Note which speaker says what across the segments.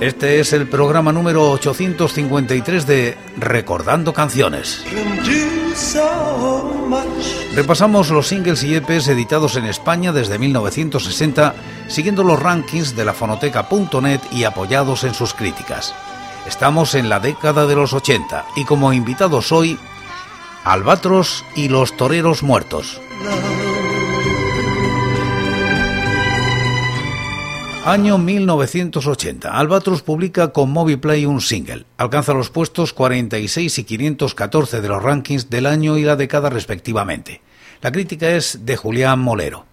Speaker 1: Este es el programa número 853 de Recordando Canciones. Repasamos los singles y EPs editados en España desde 1960, siguiendo los rankings de la fonoteca.net y apoyados en sus críticas. Estamos en la década de los 80 y como invitados hoy, Albatros y los Toreros Muertos. Año 1980. Albatros publica con Moviplay un single. Alcanza los puestos 46 y 514 de los rankings del año y la década respectivamente. La crítica es de Julián Molero.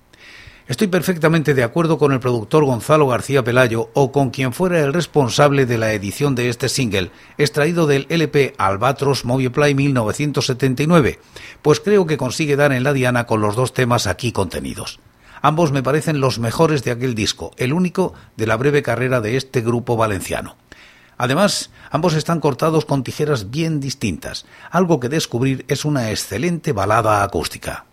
Speaker 1: Estoy perfectamente de acuerdo con el productor Gonzalo García Pelayo o con quien fuera el responsable de la edición de este single, extraído del LP Albatros Moviplay 1979, pues creo que consigue dar en la diana con los dos temas aquí contenidos. Ambos me parecen los mejores de aquel disco, el único de la breve carrera de este grupo valenciano. Además, ambos están cortados con tijeras bien distintas. Algo que descubrir es una excelente balada acústica.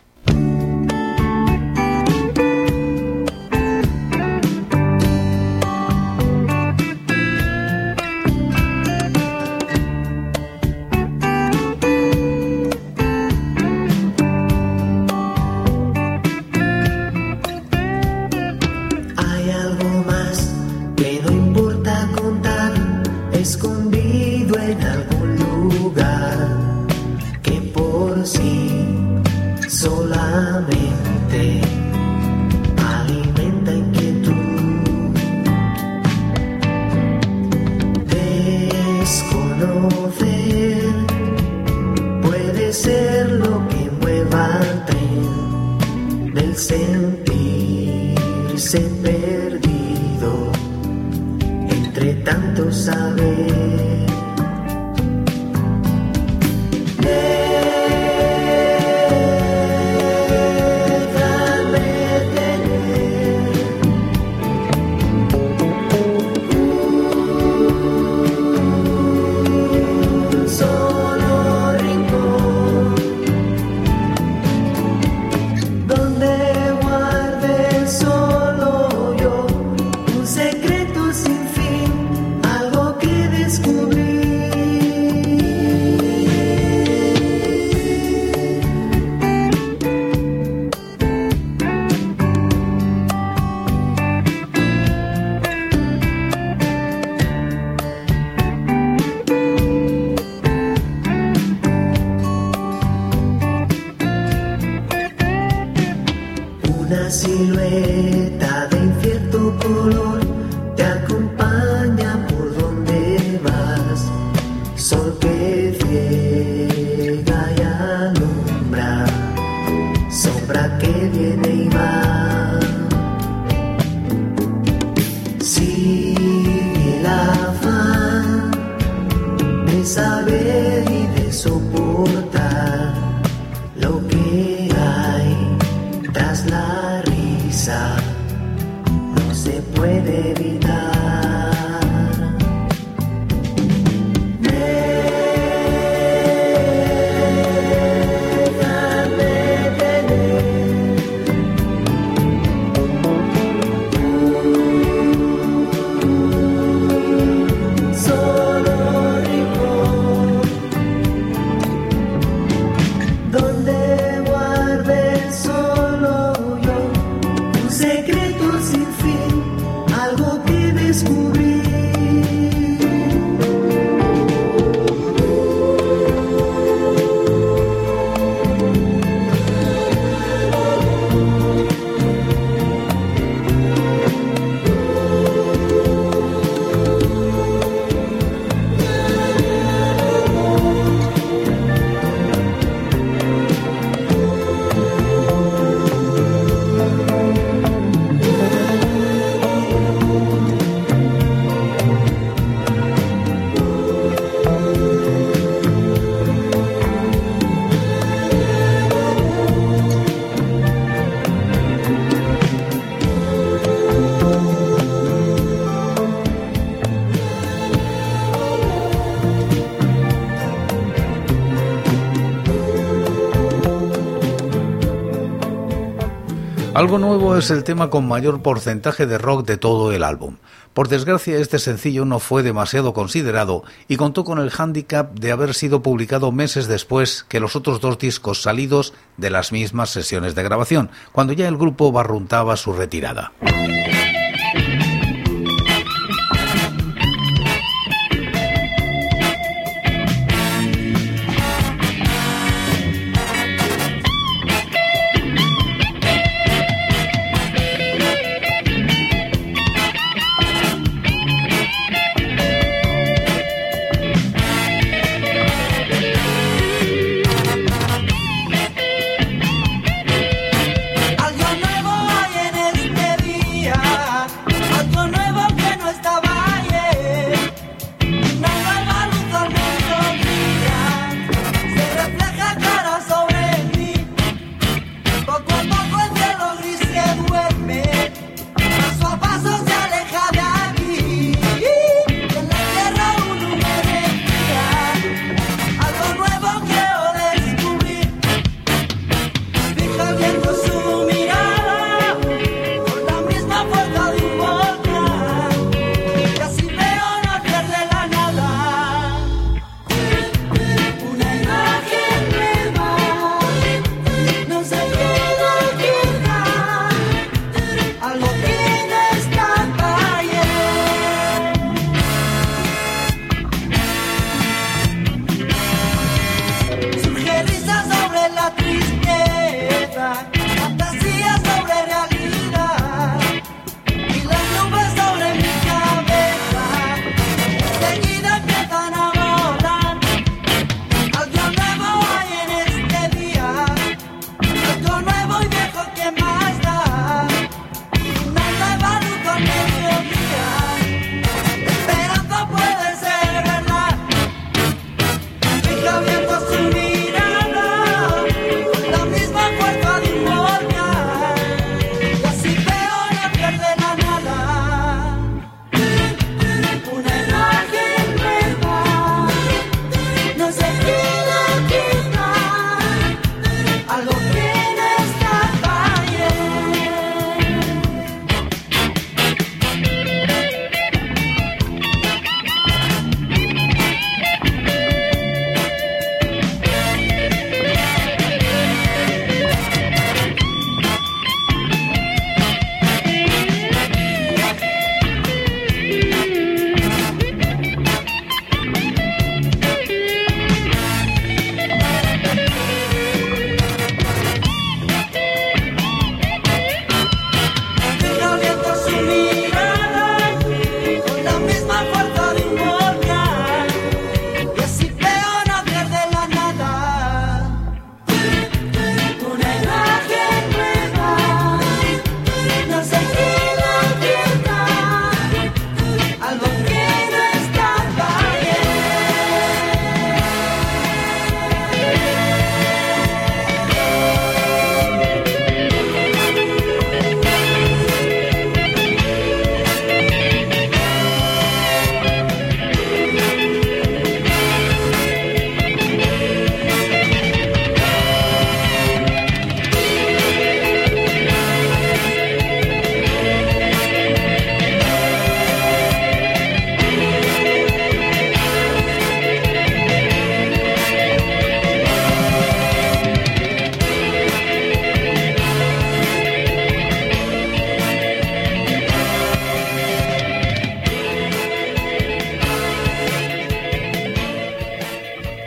Speaker 2: give you Algo nuevo es el tema con mayor porcentaje de rock de todo el álbum. Por desgracia, este sencillo no fue demasiado considerado y contó con el hándicap de haber sido publicado meses después que los otros dos discos salidos de las mismas sesiones de grabación, cuando ya el grupo barruntaba su retirada.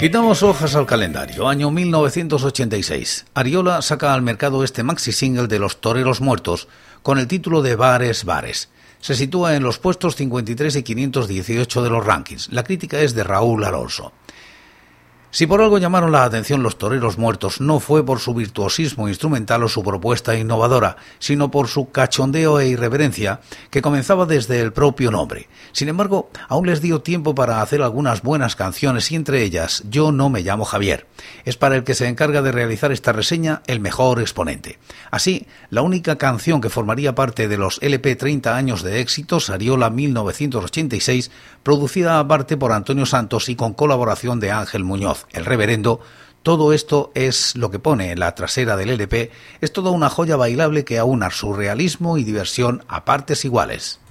Speaker 2: Quitamos hojas al calendario. Año 1986. Ariola saca al mercado este maxi single de Los Toreros Muertos con el título de Bares Bares. Se sitúa en los puestos 53 y 518 de los rankings. La crítica es de Raúl Alonso. Si por algo llamaron la atención los toreros muertos, no fue por su virtuosismo instrumental o su propuesta innovadora, sino por su cachondeo e irreverencia, que comenzaba desde el propio nombre. Sin embargo, aún les dio tiempo para hacer algunas buenas canciones y entre ellas Yo no me llamo Javier. Es para el que se encarga de realizar esta reseña el mejor exponente. Así, la única canción que formaría parte de los LP 30 años de éxito, Sariola 1986, producida aparte por Antonio Santos y con colaboración de Ángel Muñoz el reverendo,
Speaker 3: Todo esto es lo que pone en la trasera del LP, es toda una joya bailable que aúna surrealismo y diversión a partes iguales.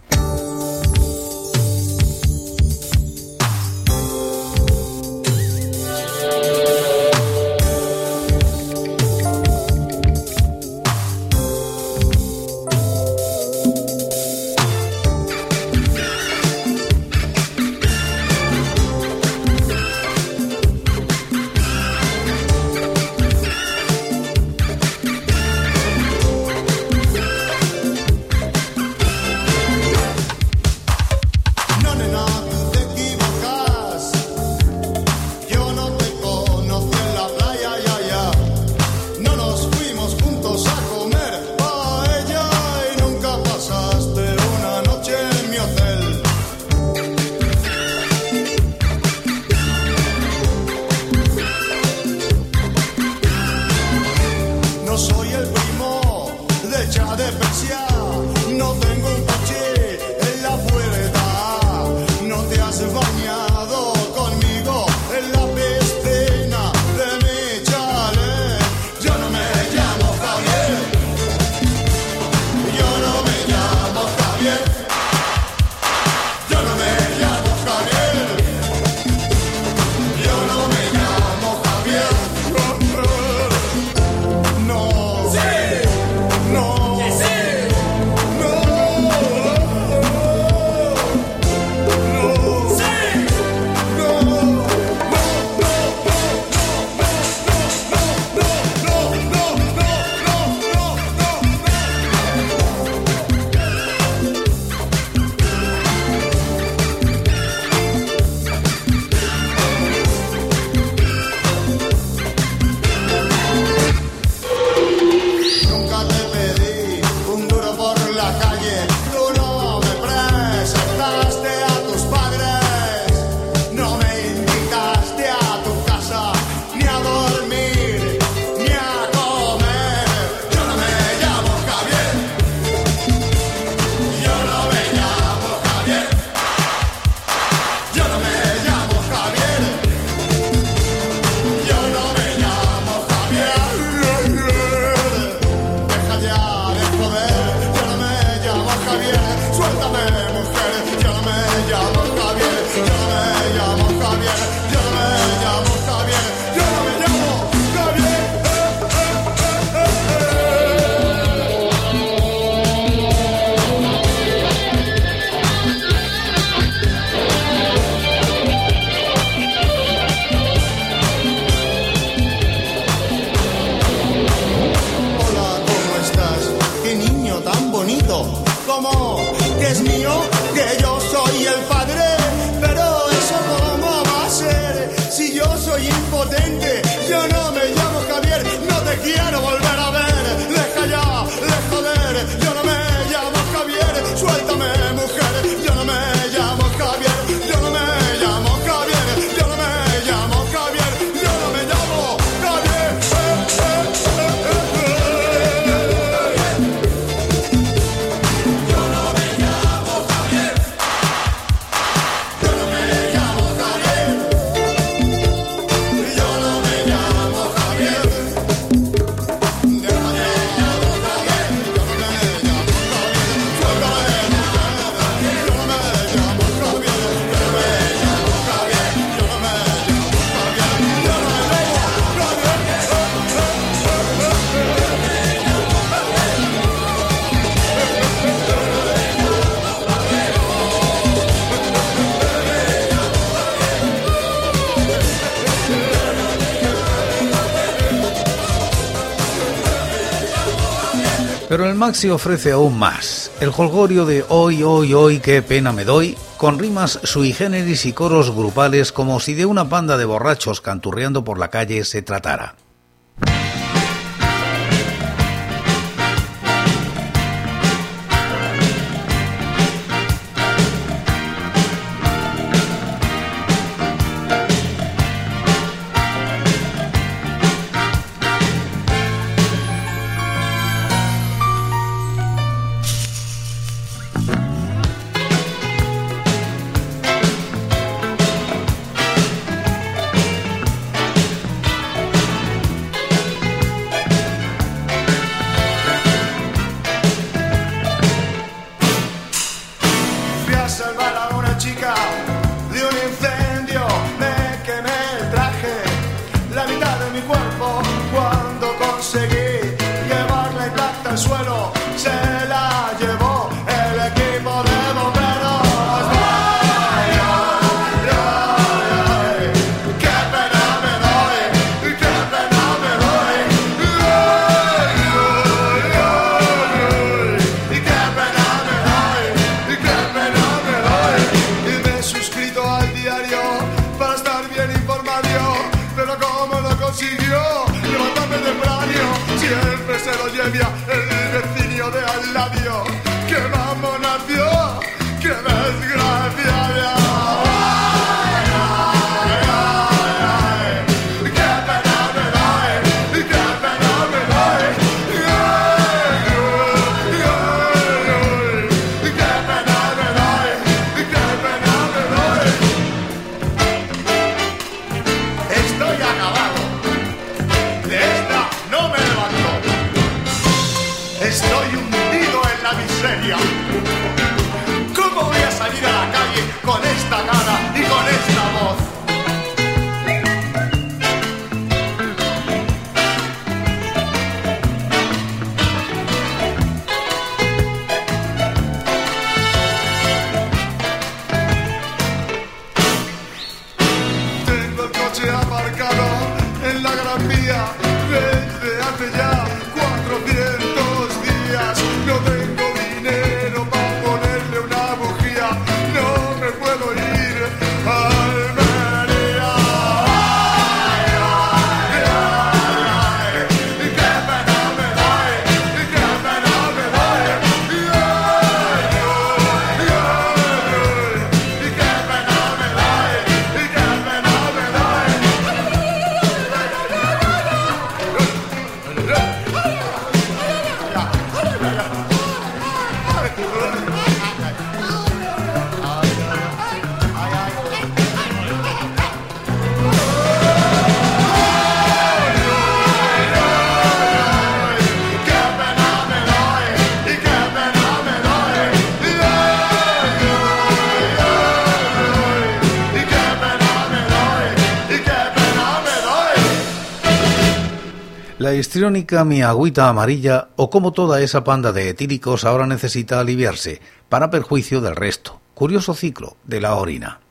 Speaker 3: Pero el Maxi ofrece aún más. El holgorio de hoy, hoy, hoy, qué pena me doy, con rimas sui generis y coros grupales como si de una panda de borrachos canturreando por la calle se tratara. La histriónica mi agüita amarilla o como toda esa panda de etíricos ahora necesita aliviarse, para perjuicio del resto. Curioso ciclo de la orina.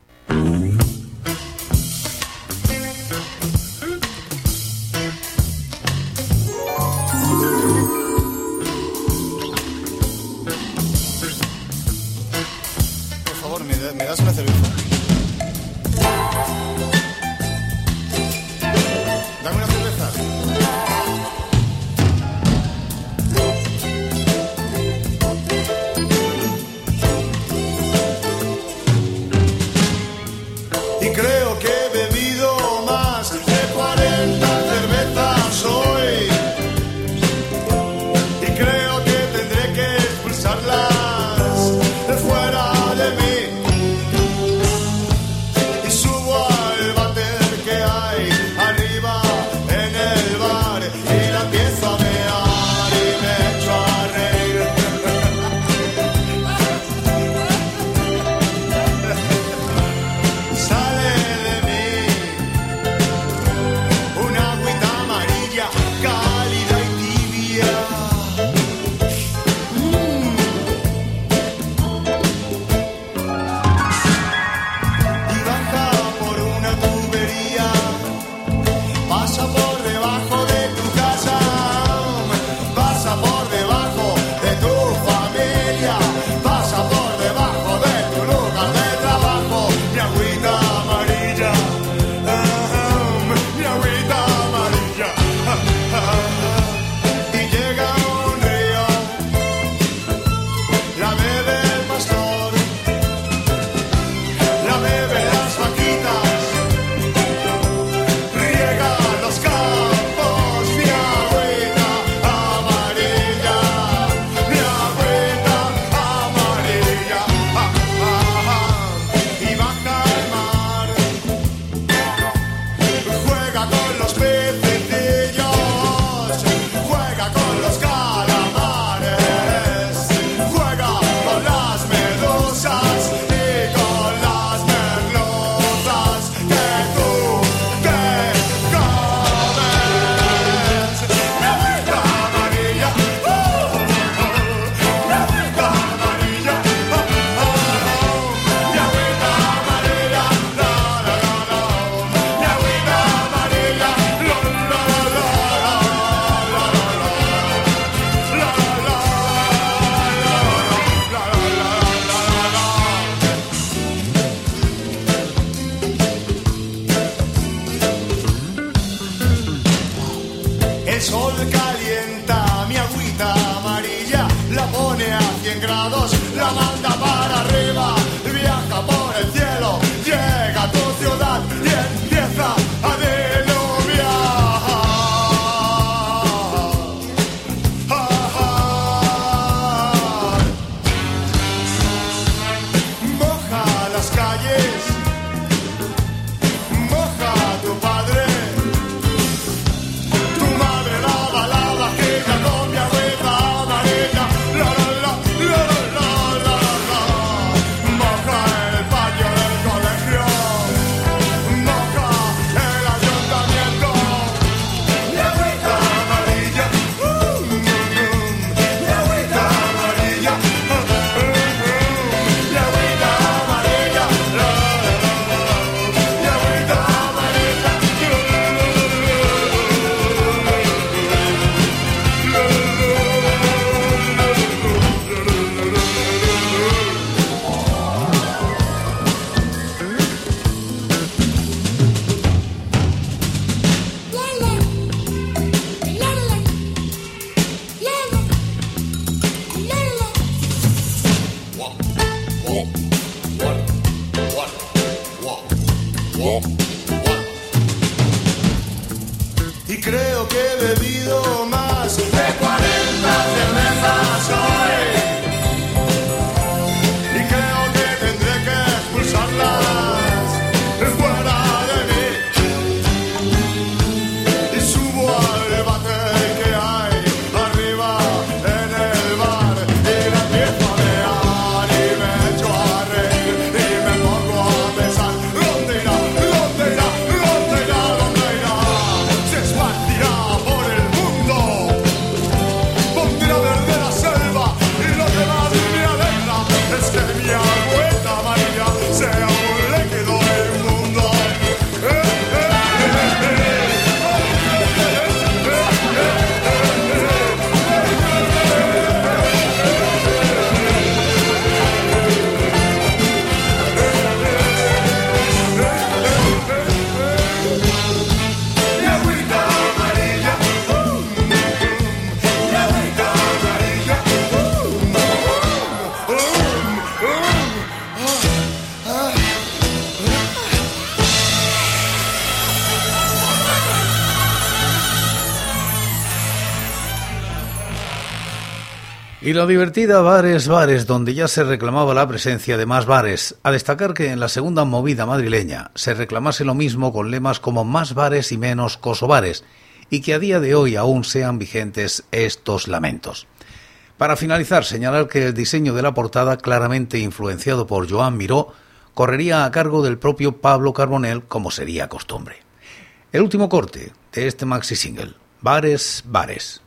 Speaker 3: Y la divertida Bares Bares, donde ya se reclamaba la presencia de más bares. A destacar que en la segunda movida madrileña se reclamase lo mismo con lemas como más bares y menos cosobares, y que a día de hoy aún sean vigentes estos lamentos. Para finalizar, señalar que el diseño de la portada, claramente influenciado por Joan Miró, correría a cargo del propio Pablo Carbonell, como sería costumbre. El último corte de este maxi single, Bares Bares.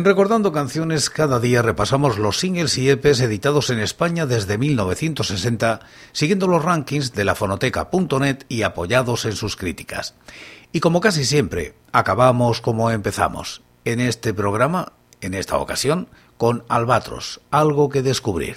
Speaker 3: En Recordando Canciones, cada día repasamos los singles y EPs editados en España desde 1960, siguiendo los rankings de la fonoteca.net y apoyados en sus críticas. Y como casi siempre, acabamos como empezamos. En este programa, en esta ocasión, con Albatros, algo que descubrir.